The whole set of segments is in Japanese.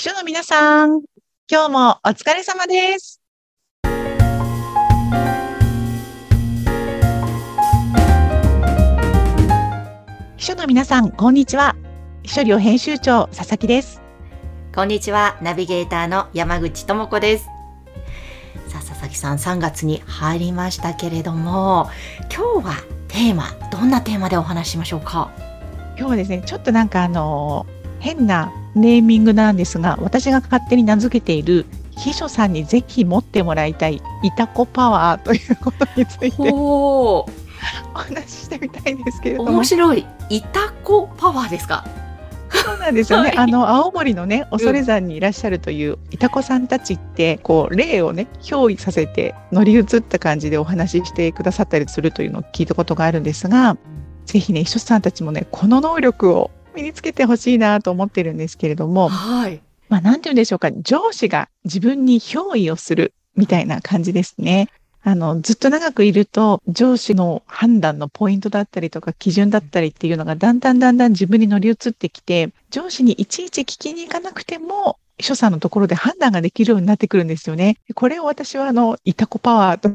秘書の皆さん、今日もお疲れ様です。秘書の皆さん、こんにちは。秘書寮編集長、佐々木です。こんにちは、ナビゲーターの山口智子です。さあ、佐々木さん、3月に入りましたけれども、今日はテーマ、どんなテーマでお話ししましょうか？今日はですね、ちょっとなんかあの、変なネーミングなんですが、私が勝手に名付けている、秘書さんにぜひ持ってもらいたい、いたこパワーということについてお話ししてみたいんですけれども面。白い。いたこパワーですか？そうなんですよね。はいあの青森のね恐山にいらっしゃるといういたこさんたちってこう霊をね憑依させて乗り移った感じでお話ししてくださったりするというのを聞いたことがあるんですが、ぜひね秘書さんたちもねこの能力を身につけてほしいなと思ってるんですけれども、はい。まあなんて言うんでしょうか上司が自分に憑依をするみたいな感じですね。あの、ずっと長くいると、上司の判断のポイントだったりとか、基準だったりっていうのが、だんだんだんだん自分に乗り移ってきて、上司にいちいち聞きに行かなくても、秘書さんのところで判断ができるようになってくるんですよね。これを私は、あの、いたこパワーと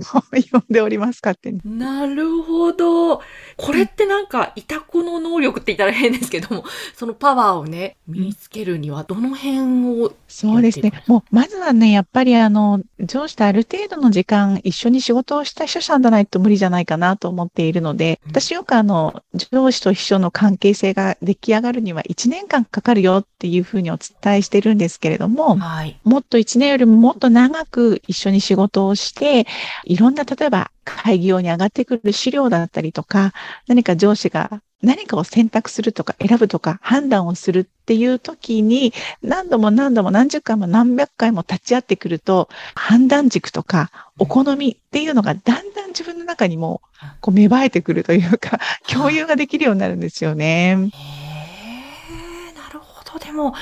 呼んでおりますかって。なるほど。これってなんか、いたこの能力って言ったら変ですけども、そのパワーをね、身につけるには、どの辺を、そうですね。もう、まずはね、やっぱりあの、上司とある程度の時間一緒に仕事をした秘書さんじゃないと無理じゃないかなと思っているので、うん私よくあの、上司と秘書の関係性が出来上がるには1年間かかるよっていうふうにお伝えしてるんですけれども、はい。もっと1年よりももっと長く一緒に仕事をして、いろんな、例えば会議用に上がってくる資料だったりとか、何か上司が何かを選択するとか選ぶとか判断をするっていう時に、何度も何度も何十回も何百回も立ち会ってくると、判断軸とかお好みっていうのがだんだん自分の中にもこう芽生えてくるというか、共有ができるようになるんですよね。へえ、なるほど。でも、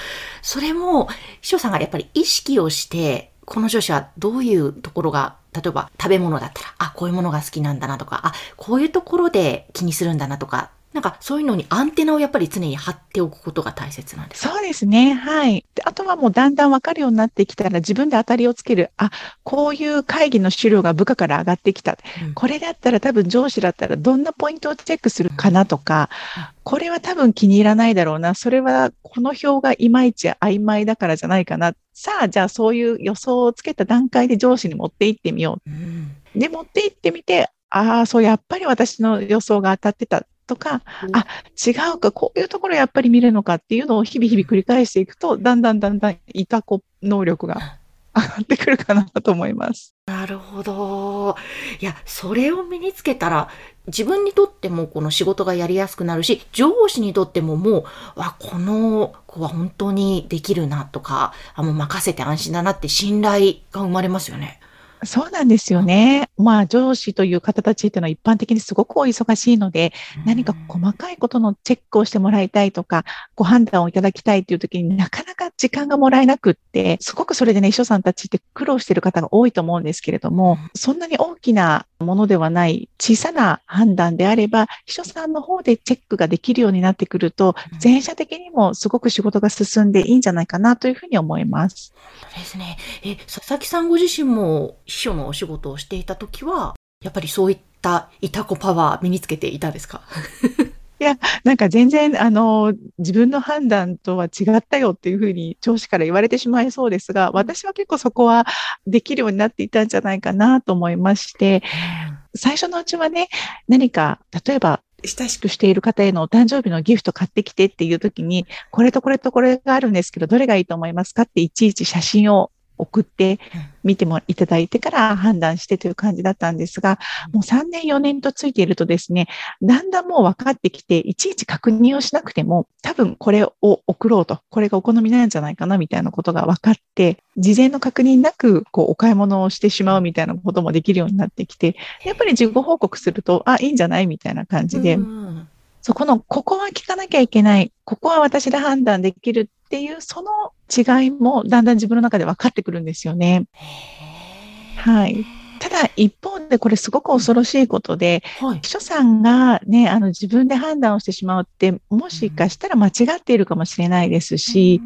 それも、秘書さんがやっぱり意識をして、この上司はどういうところが、例えば食べ物だったら、あ、こういうものが好きなんだなとか、あ、こういうところで気にするんだなとか、なんかそういうのにアンテナをやっぱり常に張っておくことが大切なんですか？そうですね。はい。であとはもうだんだん分かるようになってきたら自分で当たりをつける。あ、こういう会議の資料が部下から上がってきた。うんこれだったら多分上司だったらどんなポイントをチェックするかなとかうん、これは多分気に入らないだろうな。それはこの表がいまいち曖昧だからじゃないかな。さあ、じゃあそういう予想をつけた段階で上司に持って行ってみよう。で、持って行ってみて、ああ、そう、やっぱり私の予想が当たってたとか、あ、違うか、こういうところやっぱり見るのかっていうのを日々日々繰り返していくと、だんだんだんだんいたこ能力が上がってくるかなと思います。なるほど。いや、それを身につけたら、自分にとってもこの仕事がやりやすくなるし、上司にとってももう、わ、この子は本当にできるなとか、あ、もう任せて安心だなって信頼が生まれますよね。そうなんですよね。まあ上司という方たちっていうのは一般的にすごくお忙しいので、何か細かいことのチェックをしてもらいたいとか、ご判断をいただきたいっていう時になかなか時間がもらえなくって、すごくそれでね、秘書さんたちって苦労している方が多いと思うんですけれども、そんなに大きなものではない小さな判断であれば、秘書さんの方でチェックができるようになってくると、全社的にもすごく仕事が進んでいいんじゃないかなというふうに思います。そうですね。え、佐々木さんご自身も秘書のお仕事をしていたときは、やっぱりそういったいたこパワー身につけていたですか？なんか全然、あの、自分の判断とは違ったよっていうふうに上司から言われてしまいそうですが、私は結構そこはできるようになっていたんじゃないかなと思いまして、最初のうちはね、何か、例えば、親しくしている方へのお誕生日のギフト買ってきてっていう時に、これとこれとこれがあるんですけど、どれがいいと思いますかっていちいち写真を送って見てもいただいてから判断してという感じだったんですが、もう3年4年とついているとですね、だんだんもう分かってきて、いちいち確認をしなくても、多分これを送ろうと、これがお好みなんじゃないかなみたいなことが分かって、事前の確認なく、こう、お買い物をしてしまうみたいなこともできるようになってきて、やっぱり自己報告すると、あ、いいんじゃないみたいな感じで、うんそこの、ここは聞かなきゃいけない、ここは私で判断できるっていう、その違いもだんだん自分の中で分かってくるんですよね。はい。ただ、一方でこれすごく恐ろしいことで、はい。秘書さんがね、あの自分で判断をしてしまうって、もしかしたら間違っているかもしれないですし、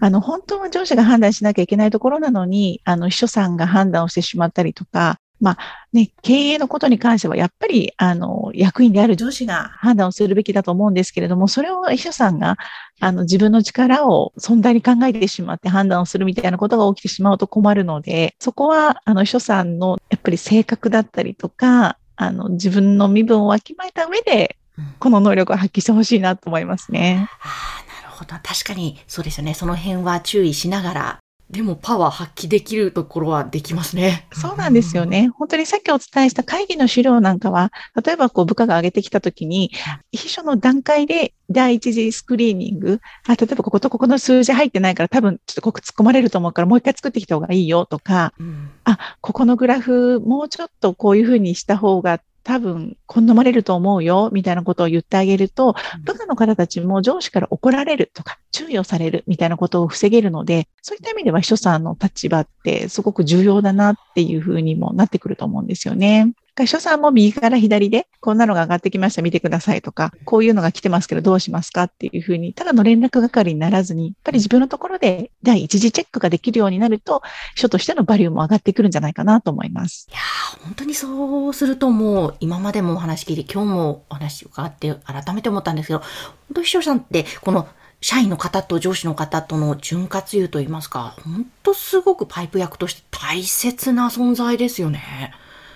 あの、本当は上司が判断しなきゃいけないところなのに、あの、秘書さんが判断をしてしまったりとか、まあね、経営のことに関してはやっぱり、あの、役員である上司が判断をするべきだと思うんですけれども、それを秘書さんが、あの、自分の力を存在に考えてしまって判断をするみたいなことが起きてしまうと困るので、そこは、あの、秘書さんのやっぱり性格だったりとか、あの、自分の身分をわきまえた上で、この能力を発揮してほしいなと思いますね。ああ、なるほど。確かに、そうですよね。その辺は注意しながらでもパワー発揮できるところはできますね。そうなんですよね。本当にさっきお伝えした会議の資料なんかは、例えばこう部下が上げてきたときに、秘書の段階で第一次スクリーニング、あ例えばこことここの数字入ってないから多分ちょっとここ突っ込まれると思うからもう一回作ってきた方がいいよとか、うん、あ、ここのグラフもうちょっとこういうふうにした方が多分、好まれると思うよ、みたいなことを言ってあげると、部下の方たちも上司から怒られるとか、注意をされるみたいなことを防げるので、そういった意味では秘書さんの立場ってすごく重要だなっていうふうにもなってくると思うんですよね。会社さんも右から左で、こんなのが上がってきました、見てくださいとか、こういうのが来てますけどどうしますか？っていうふうに、ただの連絡係にならずに、やっぱり自分のところで第一次チェックができるようになると、書としてのバリューも上がってくるんじゃないかなと思います。いや本当にそうするともう、今までもお話聞いて、今日もお話伺って改めて思ったんですけど、本当秘書さんって、この社員の方と上司の方との潤滑油といいますか、本当すごくパイプ役として大切な存在ですよね。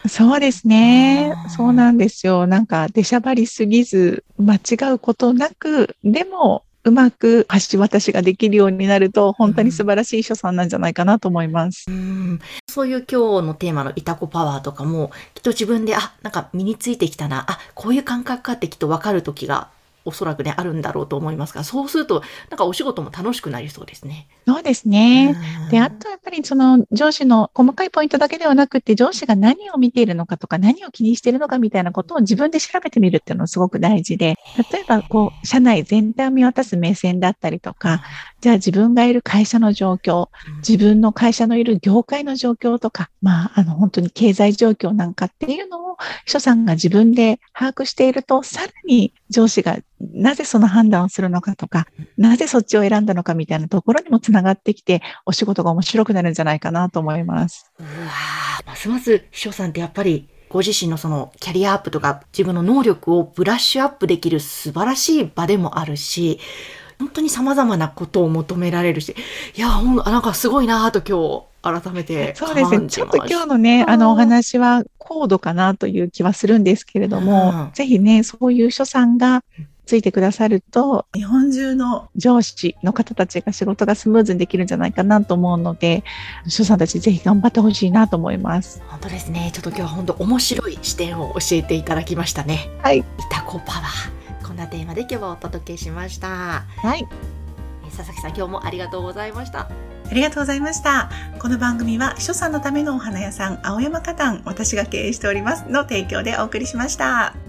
そうですね。そうなんですよ。なんか、出しゃばりすぎず、間違うことなく、でも、うまく橋渡しができるようになると、本当に素晴らしい書さんなんじゃないかなと思います。うん、そういう今日のテーマのいたこパワーとかも、きっと自分で、あ、なんか身についてきたな、あ、こういう感覚かってきっとわかる時がおそらくね、あるんだろうと思いますが、そうすると、なんかお仕事も楽しくなりそうですね。そうですね。で、あとやっぱりその上司の細かいポイントだけではなくて、上司が何を見ているのかとか、何を気にしているのかみたいなことを自分で調べてみるっていうのはすごく大事で、例えばこう、社内全体を見渡す目線だったりとか、じゃあ自分がいる会社の状況、自分の会社のいる業界の状況とか、まあ、あの、本当に経済状況なんかっていうのを、秘書さんが自分で把握していると、さらに上司がなぜその判断をするのかとか、なぜそっちを選んだのかみたいなところにもつながってきて、お仕事が面白くなるんじゃないかなと思います。うわますます秘書さんってやっぱりご自身のそのキャリアアップとか自分の能力をブラッシュアップできる素晴らしい場でもあるし、本当に様々なことを求められるし、いや、ほんなんかすごいなと今日改めてそうですね。ちょっと今日のね、あのお話は高度かなという気はするんですけれども、うん、ぜひね、そういう書さんがついてくださると、日本中の上司の方たちが仕事がスムーズにできるんじゃないかなと思うので、書さんたちぜひ頑張ってほしいなと思います。本当ですね。ちょっと今日は本当面白い視点を教えていただきましたね。はい。いたこパワー。なテーマで今日はお届けしました。はい。佐々木さん、今日もありがとうございました。ありがとうございました。この番組は秘書さんのためのお花屋さん、青山花壇、私が経営しておりますの提供でお送りしました。